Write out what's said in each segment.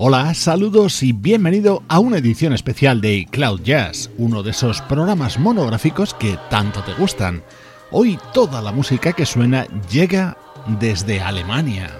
Hola, saludos y bienvenido a una edición especial de Cloud Jazz, uno de esos programas monográficos que tanto te gustan. Hoy toda la música que suena llega desde Alemania.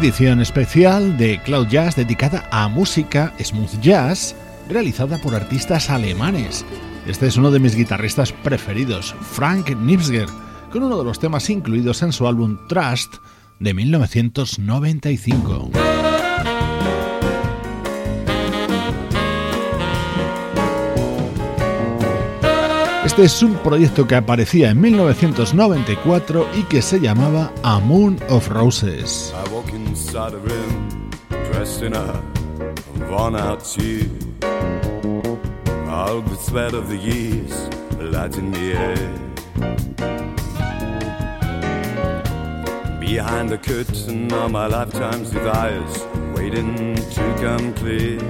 Edición especial de Cloud Jazz dedicada a música smooth jazz realizada por artistas alemanes. Este es uno de mis guitarristas preferidos, Frank Nipsger, con uno de los temas incluidos en su álbum Trust de 1995. Este es un proyecto que aparecía en 1994 y que se llamaba A Moon of Roses. Inside a room, dressed in a worn out suit. All the sweat of the years light in the air. Behind the curtain are my lifetime's desires waiting to come clear.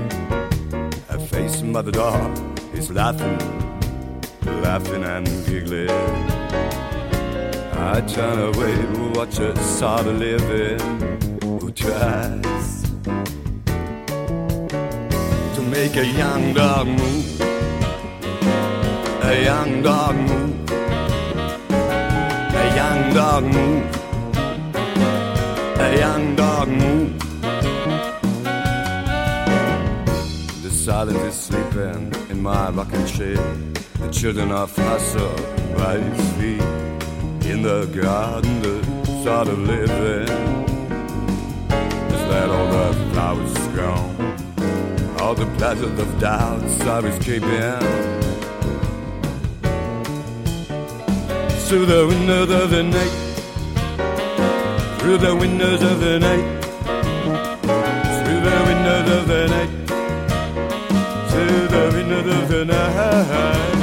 A face by the door is laughing laughing and giggling. I turn away watch a of living tries to make a young dog move, a young dog move, a young dog move, a young dog move. The silence is sleeping in my rocking chair. The children are hustle by his feet in the garden, the sort of living. Let all the flowers gone, all the pleasures of doubts are escaping. Through the windows of the night, through the windows of the night, through the windows of the night, through the windows of the night.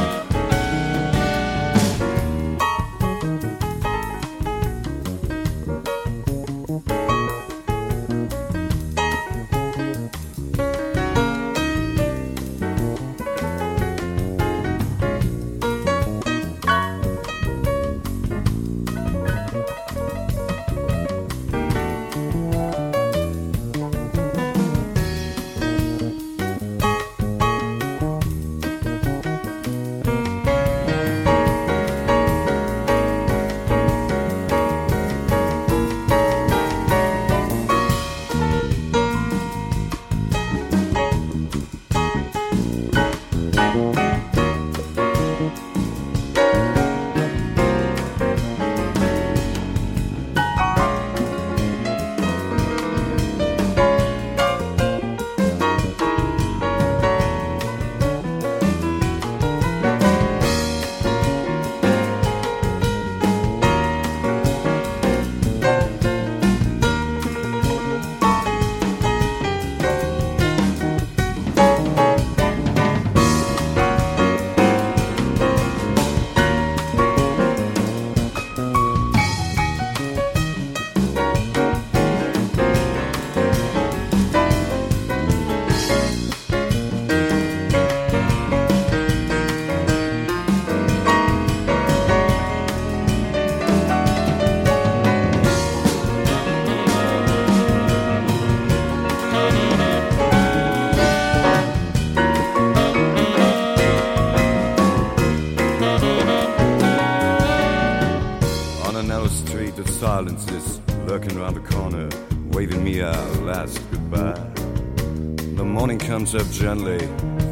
Comes up gently,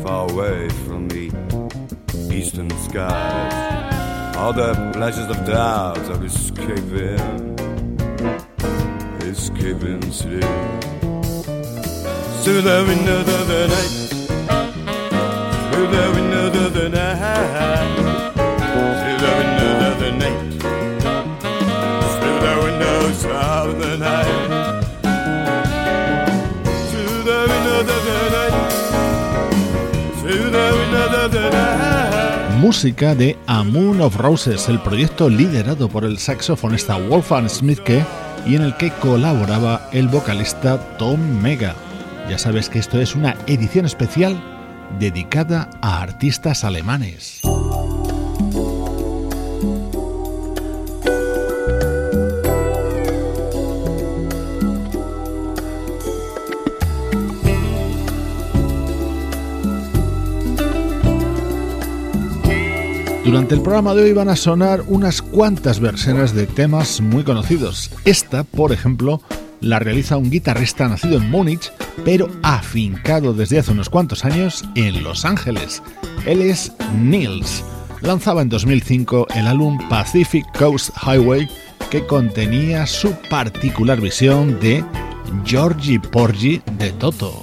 far away from the eastern skies. All the pleasures of doubt are escaping, escaping sleep. Through the windows of the night, through the windows of the night. Música de A Moon of Roses, el proyecto liderado por el saxofonista Wolfgang Smithke y en el que colaboraba el vocalista Tom Mega. Ya sabes que esto es una edición especial dedicada a artistas alemanes. Durante el programa de hoy van a sonar unas cuantas versiones de temas muy conocidos. Esta, por ejemplo, la realiza un guitarrista nacido en Múnich, pero afincado desde hace unos cuantos años en Los Ángeles. Él es Nils. Lanzaba en 2005 el álbum Pacific Coast Highway, que contenía su particular visión de Georgie Porgy de Toto.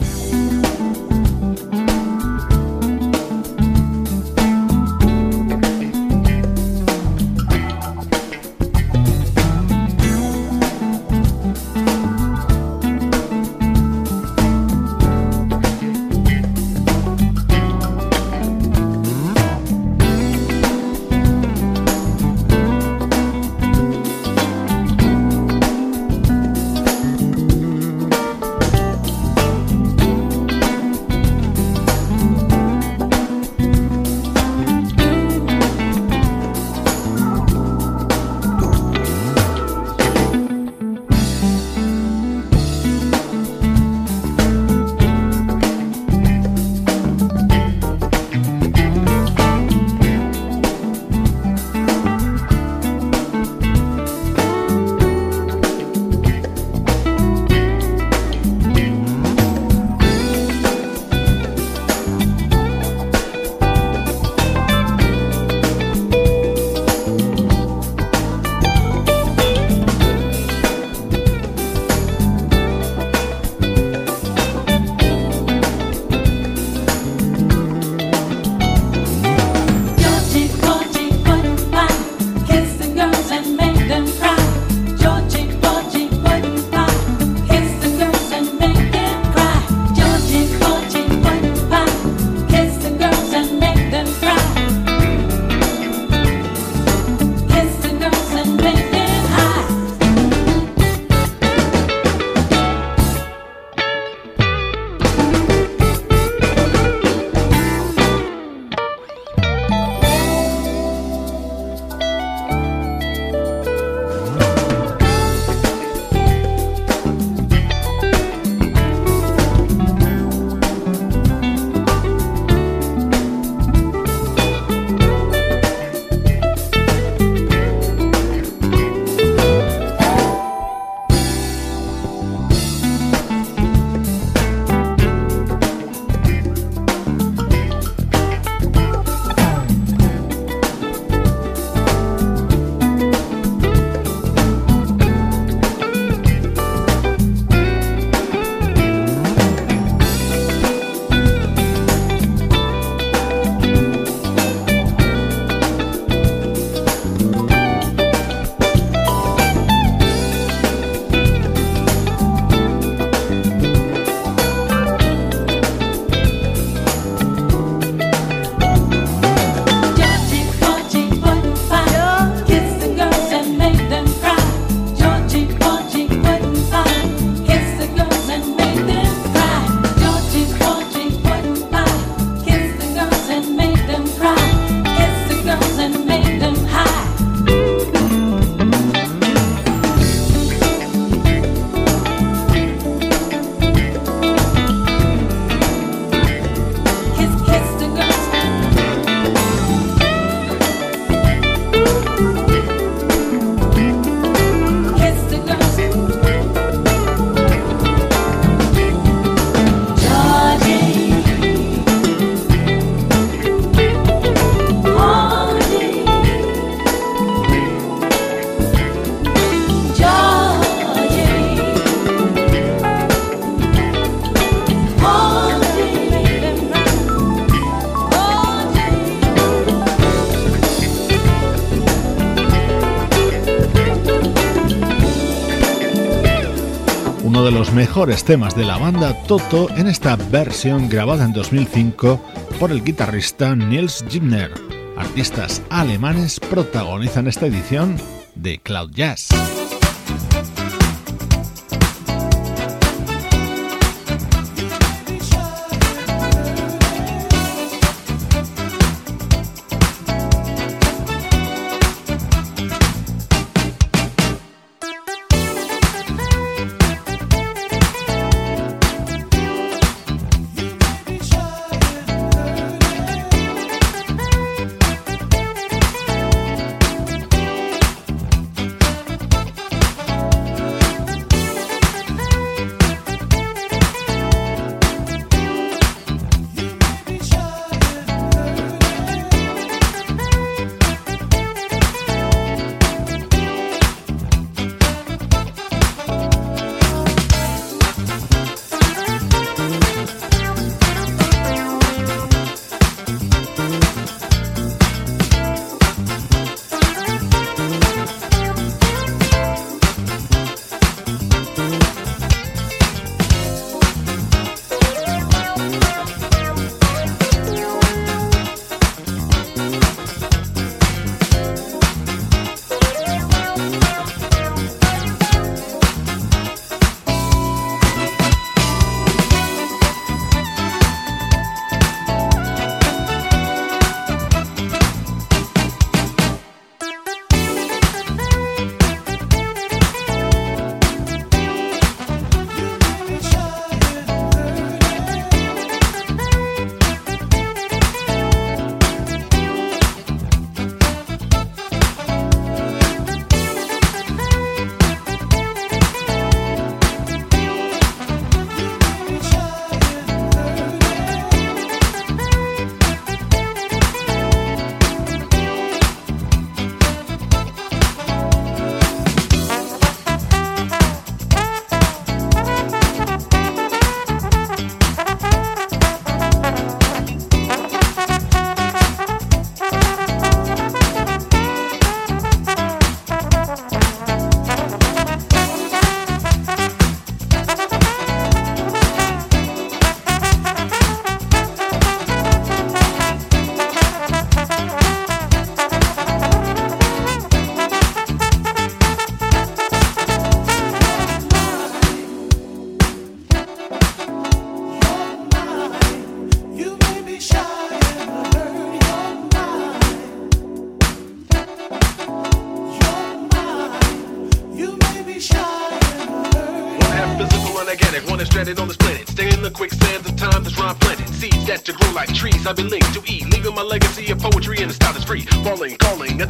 Mejores temas de la banda Toto en esta versión grabada en 2005 por el guitarrista Niels Gimner. Artistas alemanes protagonizan esta edición de Cloud Jazz.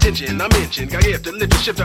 attention. I mentioned, got to lift the shifter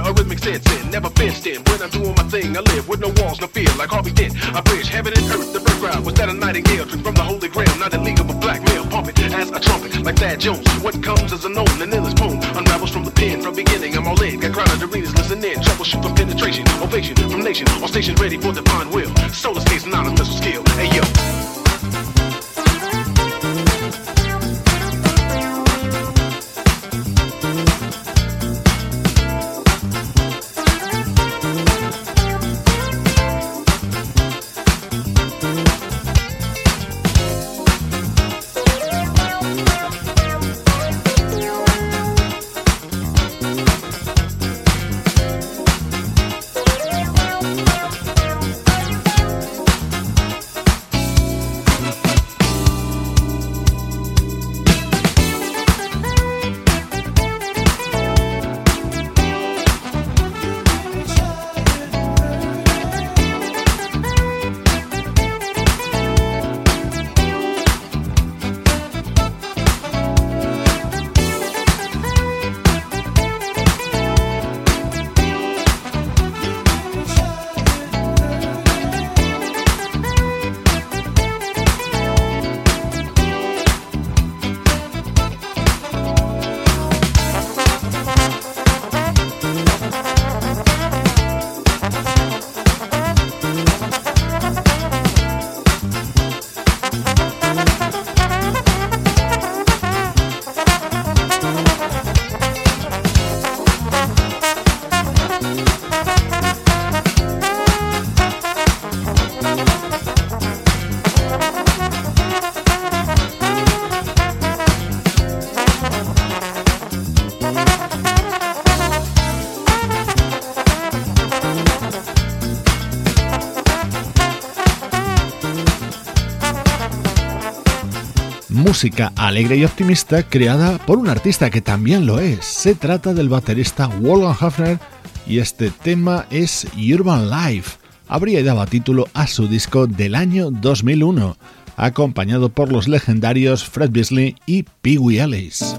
música alegre y optimista creada por un artista que también lo es. Se trata del baterista Wolfgang Hafner y este tema es Urban Life. Habría dado título a su disco del año 2001, acompañado por los legendarios Fred Beasley y Pee Wee Ellis.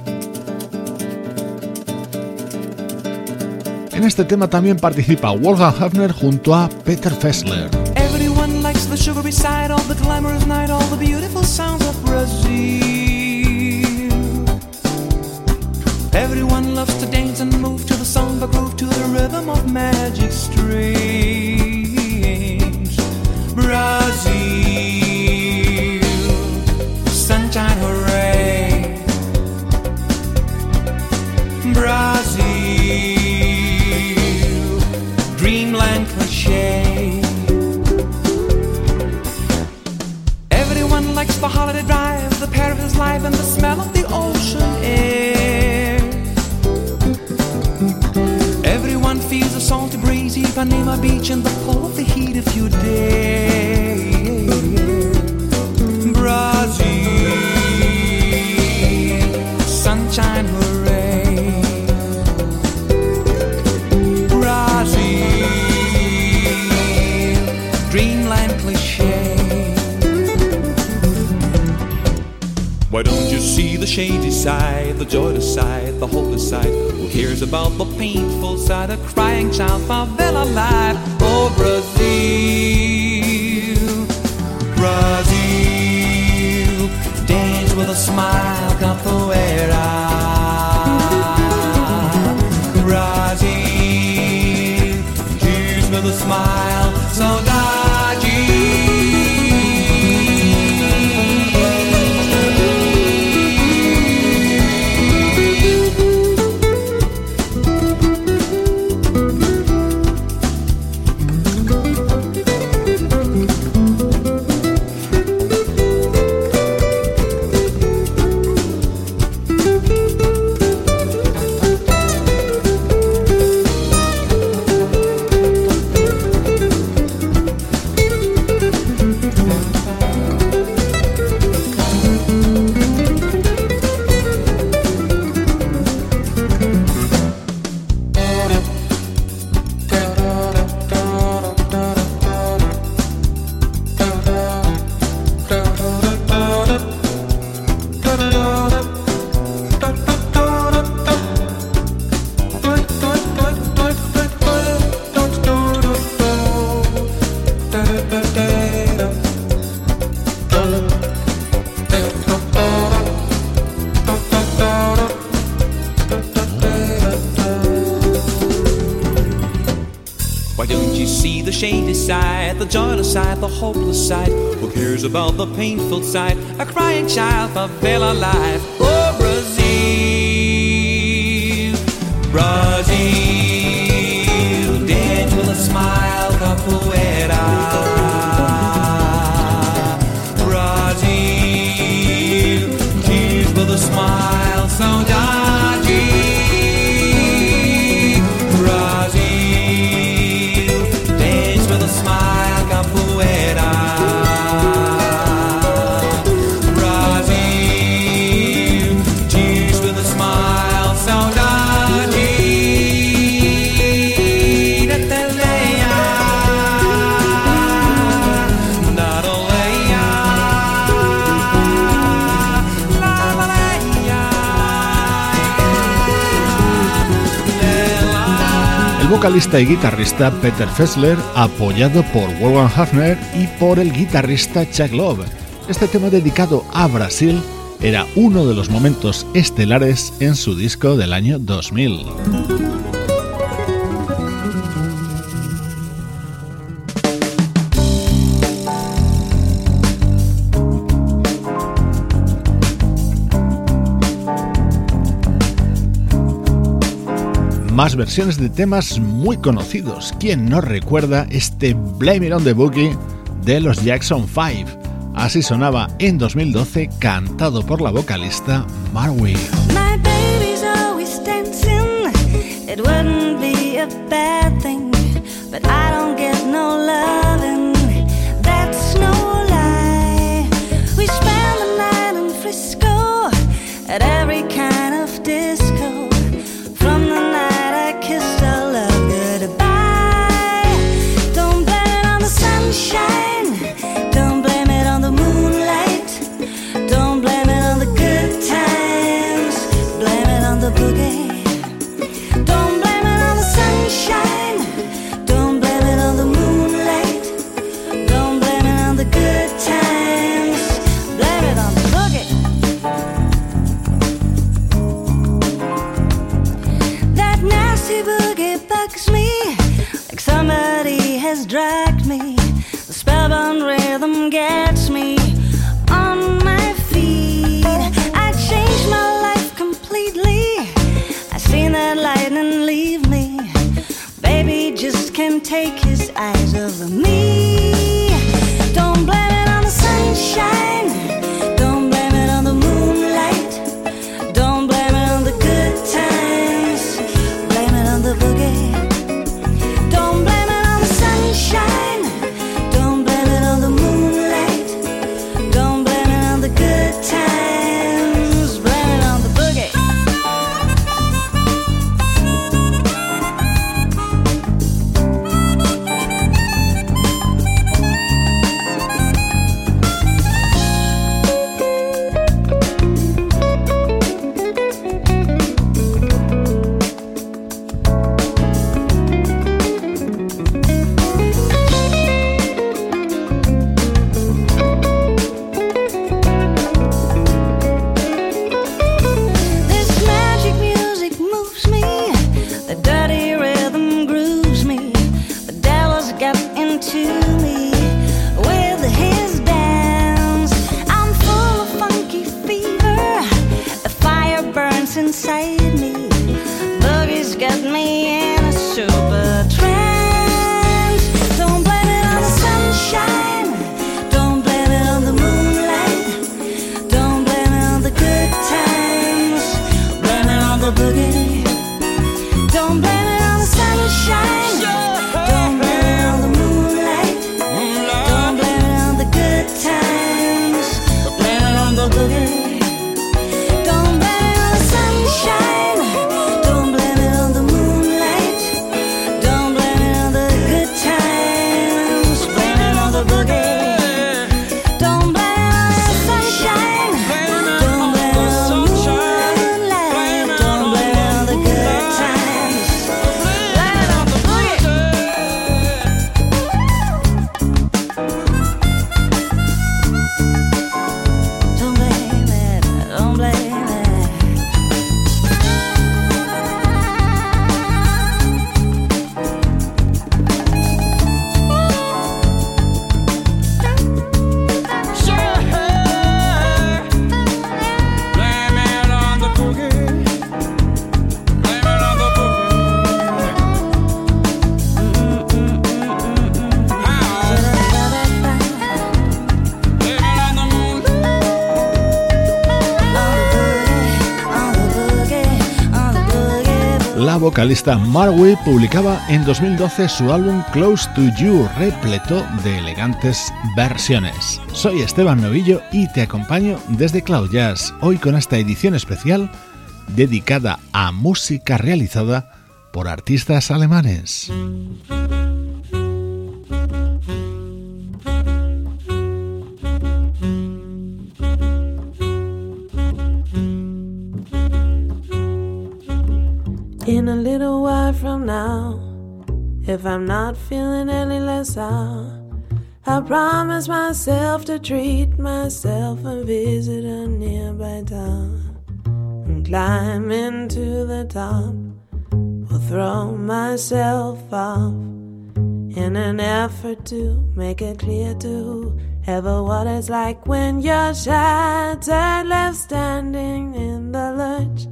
En este tema también participa Wolfgang Hafner junto a Peter Fessler. The sugary side, all the glamorous night, all the beautiful sounds of Brazil. Everyone loves to dance and move to the samba groove, to the rhythm of magic strings. Brazil, sunshine, hooray! Brazil, the holiday drive, the pair of his life, and the smell of the ocean air. Everyone feels a salty breeze, Ipanema Beach, and the pull of the heat if you dare. Brazil, shady side, the joyous side, the hopeless side? Who cares about the painful side, of crying child, favela life? Oh, Brazil, Brazil, dance with a smile, capoeira. Brazil, dance with a smile, about the painful sight a crying child a veil life vocalista y guitarrista Peter Fessler, apoyado por Wolfgang Hafner y por el guitarrista Chuck Love. Este tema dedicado a Brasil era uno de los momentos estelares en su disco del año 2000. más versiones de temas muy conocidos. ¿Quién no recuerda este Blame It on the Boogie de los Jackson 5? Así sonaba en 2012, cantado por la vocalista Marwie. at every kind of gets me on my feet. I changed my life completely. I seen that lightning leave me. Baby just can't take his eyes off me. Vocalista Marwe publicaba en 2012 su álbum Close to You, repleto de elegantes versiones. Soy Esteban Novillo y te acompaño desde Cloud Jazz, hoy con esta edición especial dedicada a música realizada por artistas alemanes. Now, if I'm not feeling any less out, I promise myself to treat myself and visit a nearby town. And climb into the top. Or throw myself off in an effort to make it clear to whoever what it's like when you're shattered, left standing in the lurch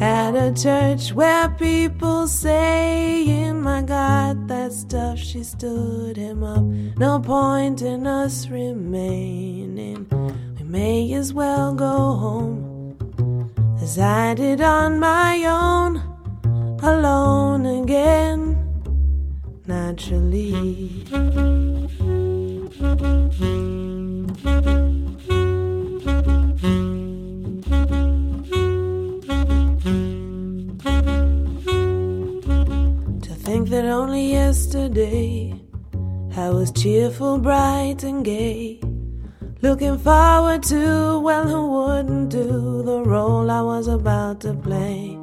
at a church where people saying, My God, that stuff, she stood him up. No point in us remaining. We may as well go home as I did on my own, alone again, naturally. That only yesterday I was cheerful, bright, and gay. Looking forward to, well, who wouldn't do the role I was about to play?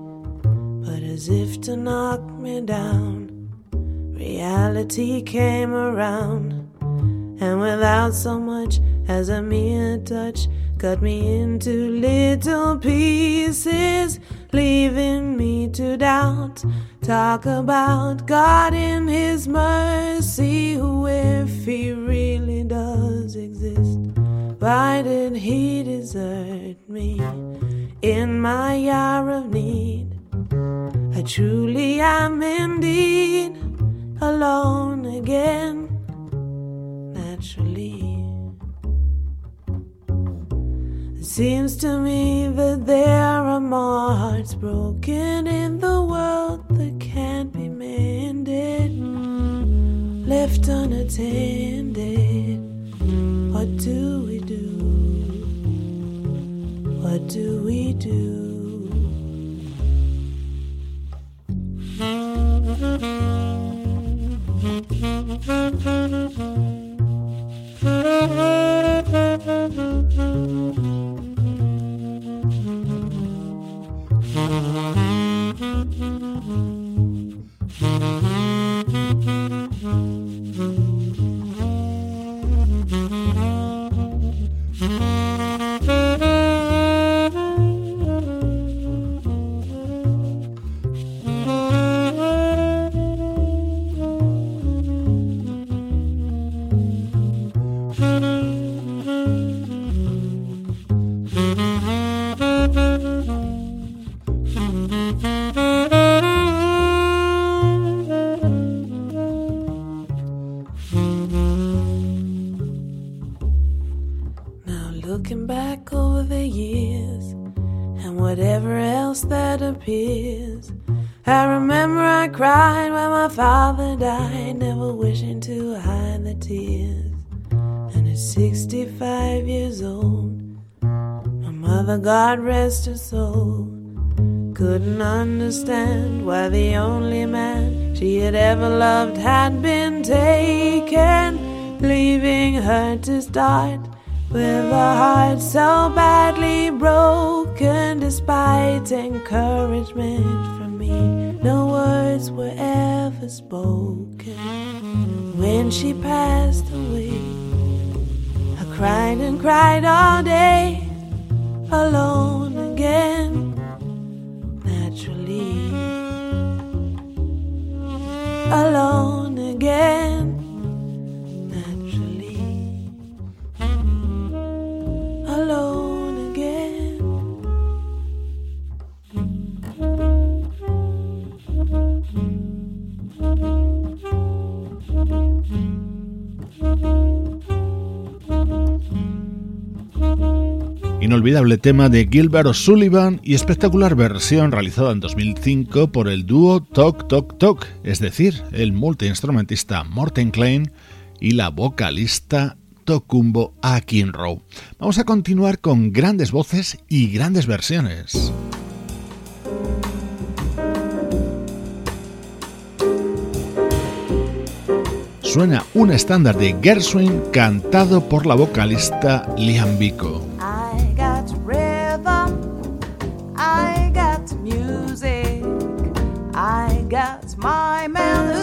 But as if to knock me down, reality came around, and without so much as a mere touch, cut me into little pieces, leaving me to doubt. Talk about God in His mercy, who, if He really does exist, why did He desert me in my hour of need? I truly am indeed alone again, naturally. Seems to me that there are more hearts broken in the world that can't be mended, left unattended. What do we do? What do we do? Understand why the only man she had ever loved had been taken, leaving her to start with a heart so badly broken, despite encouragement from me. No words were ever spoken when she passed away. I cried and cried all day, alone again, inolvidable tema de Gilbert O'Sullivan y espectacular versión realizada en 2005 por el dúo Talk Talk Talk, es decir, el multiinstrumentista Morten Klein y la vocalista Tokumbo Akinrow. Vamos a continuar con grandes voces y grandes versiones. Suena un estándar de Gershwin cantado por la vocalista Liam Biko. mail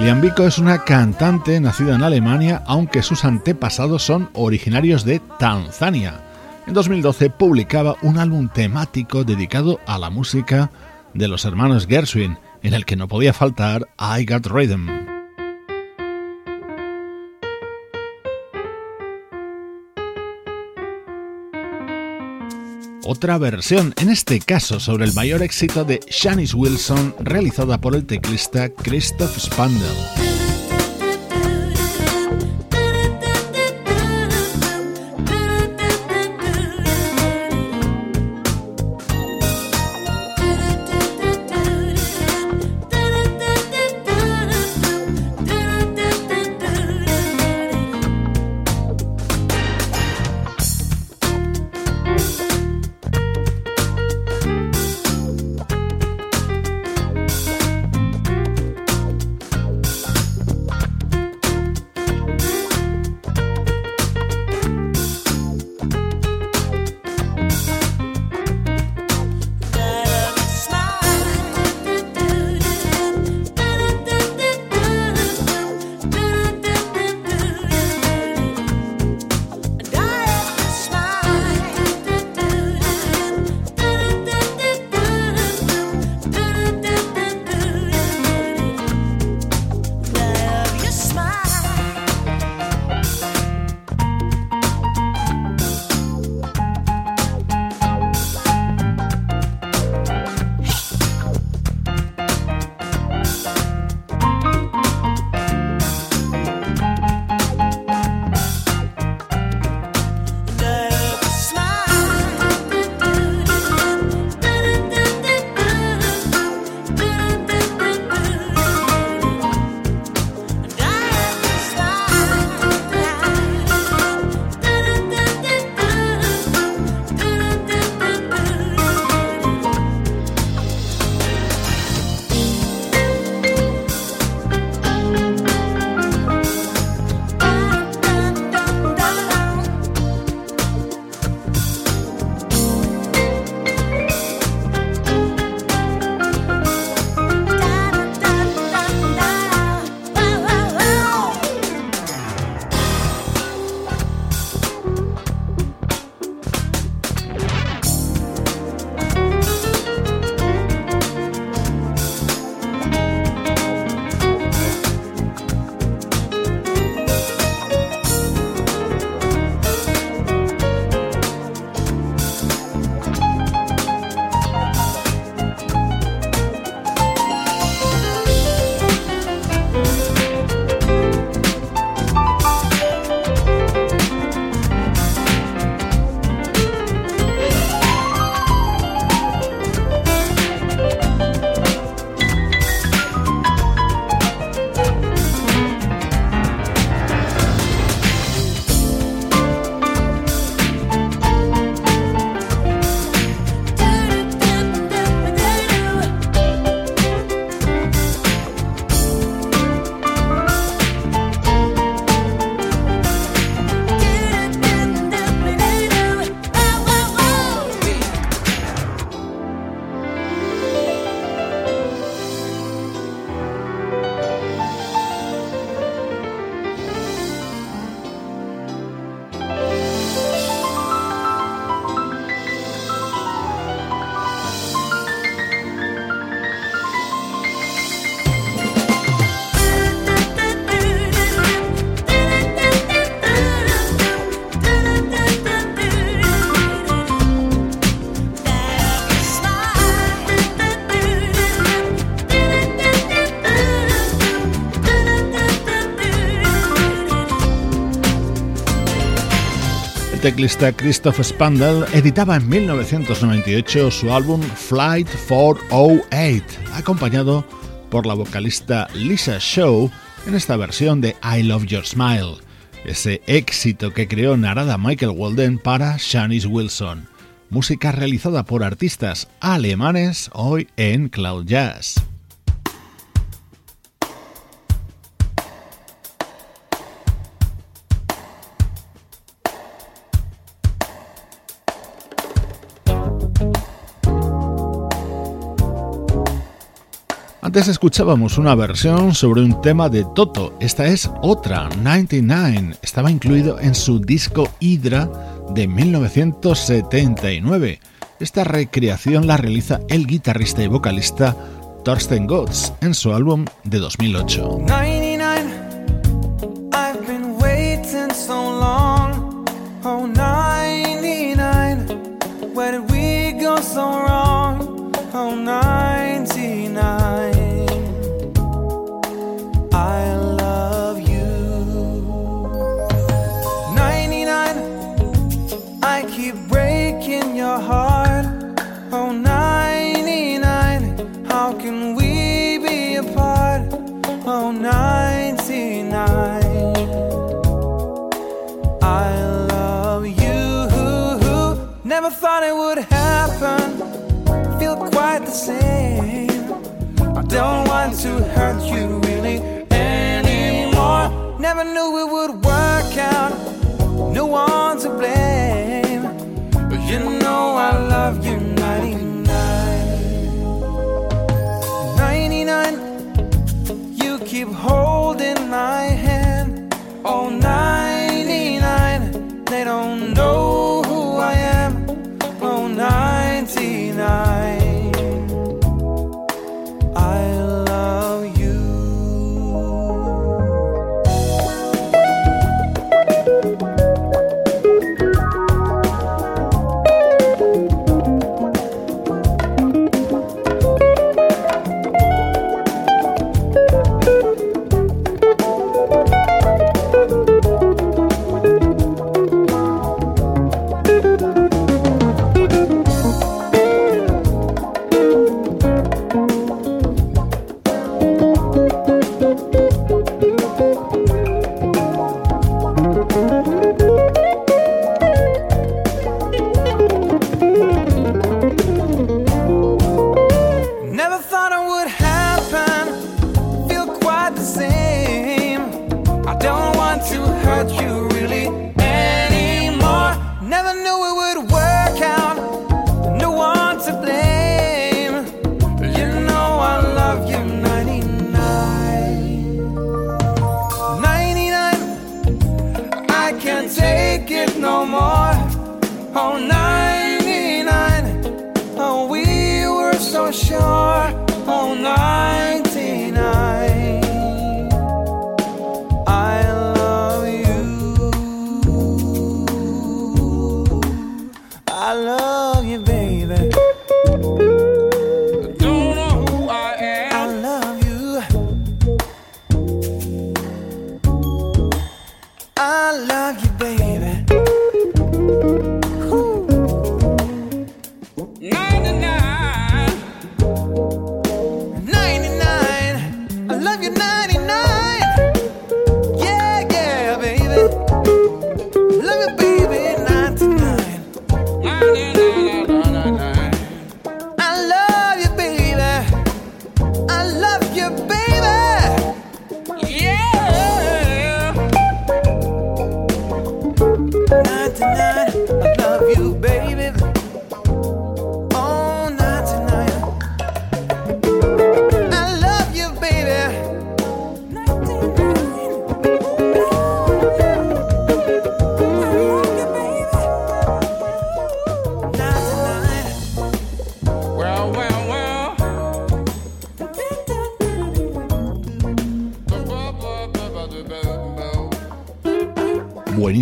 Liam Biko es una cantante nacida en Alemania, aunque sus antepasados son originarios de Tanzania. En 2012 publicaba un álbum temático dedicado a la música de los hermanos Gershwin, en el que no podía faltar I Got Rhythm. Otra versión, en este caso sobre el mayor éxito de Shanice Wilson, realizada por el teclista Christoph Spandel. Teclista Christoph Spandel editaba en 1998 su álbum Flight 408, acompañado por la vocalista Lisa Shaw en esta versión de I Love Your Smile, ese éxito que creó Narada Michael Walden para Shanice Wilson, música realizada por artistas alemanes hoy en Cloud Jazz. Antes escuchábamos una versión sobre un tema de Toto, esta es otra, 99, estaba incluido en su disco Hydra de 1979. Esta recreación la realiza el guitarrista y vocalista Thorsten Gotts en su álbum de 2008. 99.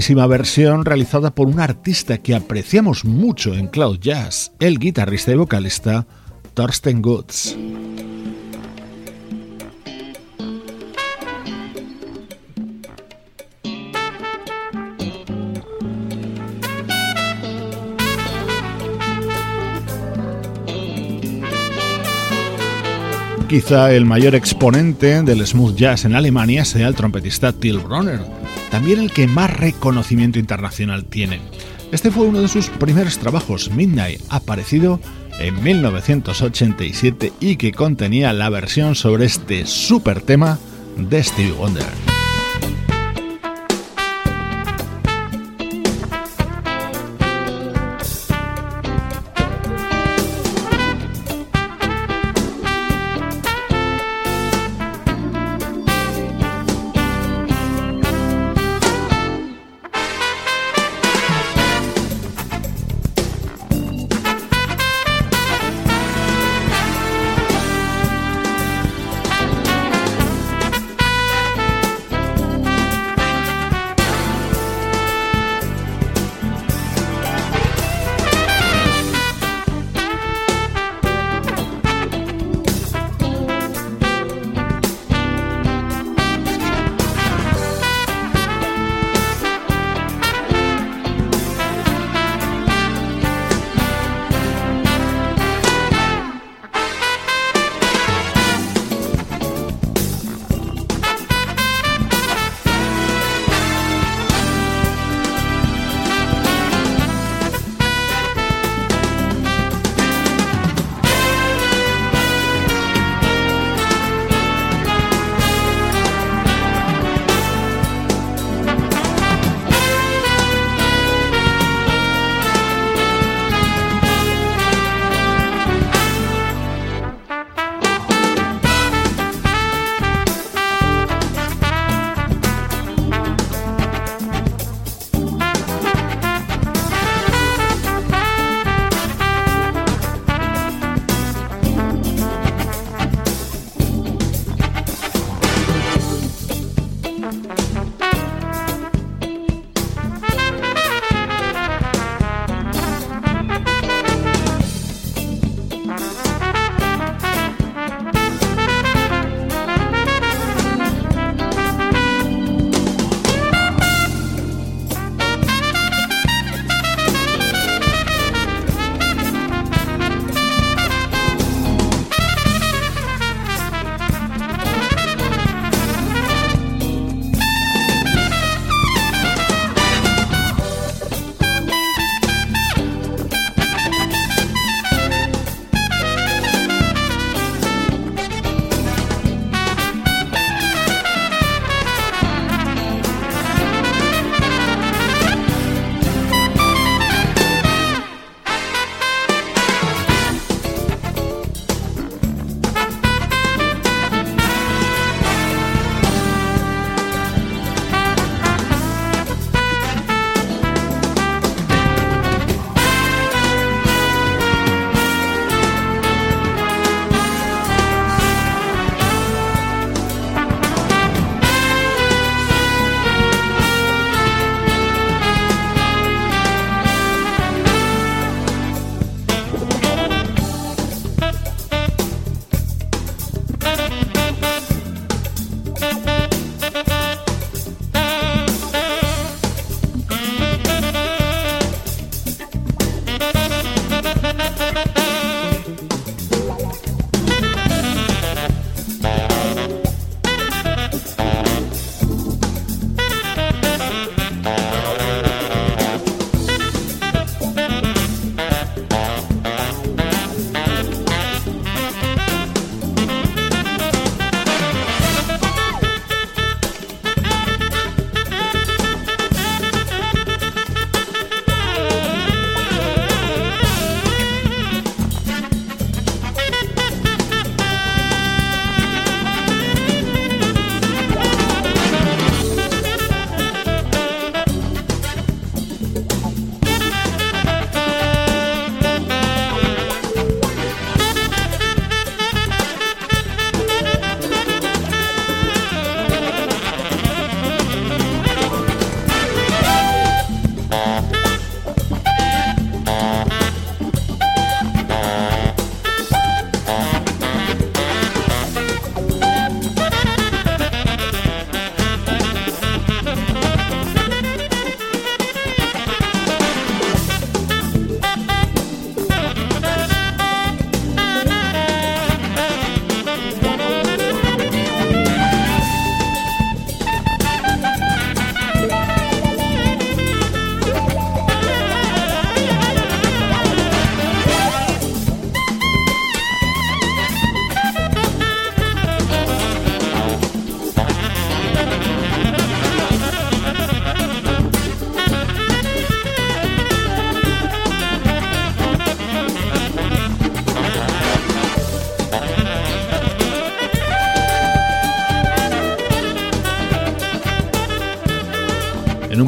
buenísima versión realizada por un artista que apreciamos mucho en Cloud Jazz, el guitarrista y vocalista Thorsten Goods. Quizá el mayor exponente del smooth jazz en Alemania sea el trompetista Till Bronner también el que más reconocimiento internacional tiene. Este fue uno de sus primeros trabajos, Midnight, aparecido en 1987 y que contenía la versión sobre este super tema de Stevie Wonder.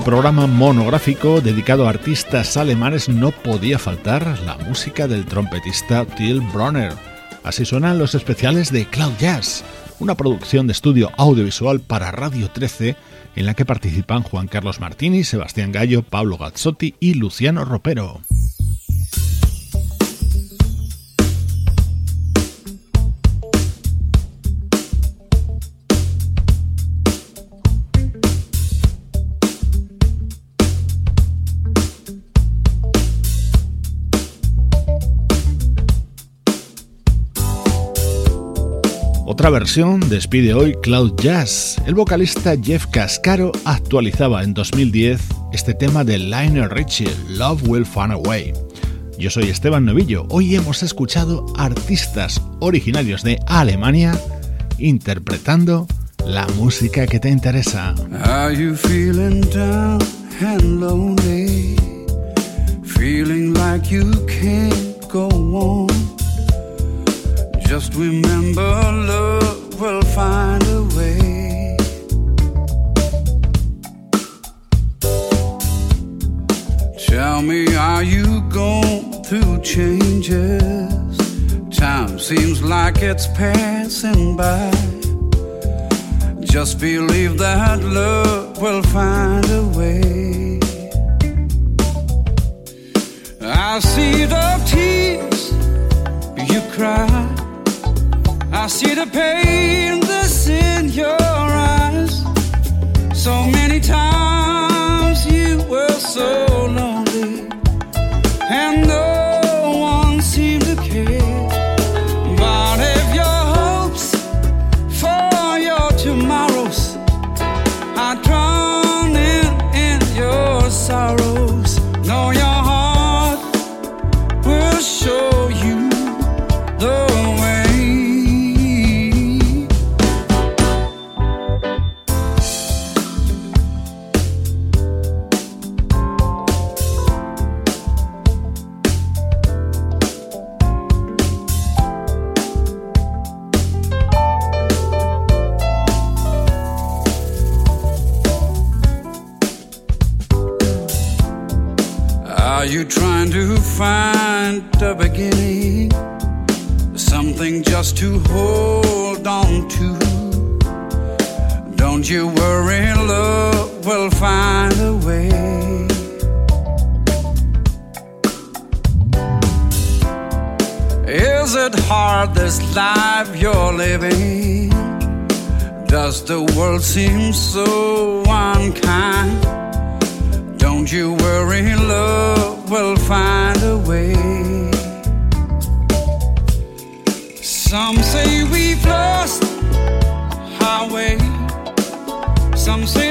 Programa monográfico dedicado a artistas alemanes no podía faltar la música del trompetista Till Bronner. Así suenan los especiales de Cloud Jazz, una producción de estudio audiovisual para Radio 13 en la que participan Juan Carlos Martini, Sebastián Gallo, Pablo Gazzotti y Luciano Ropero. Otra versión despide hoy Cloud Jazz. El vocalista Jeff Cascaro actualizaba en 2010 este tema de Lionel Richie, Love Will Find a Way. Yo soy Esteban Novillo. Hoy hemos escuchado artistas originarios de Alemania interpretando la música que te interesa. Are you feeling down and lonely? Feeling like you can't go on? Just remember, love will find a way. Tell me, are you going through changes? Time seems like it's passing by. Just believe that love will find a way. I see the tears you cry see the pain that's in your eyes. So many times you were so lonely, the world seems so unkind? Don't you worry, love will find a way. Some say we've lost our way. Some say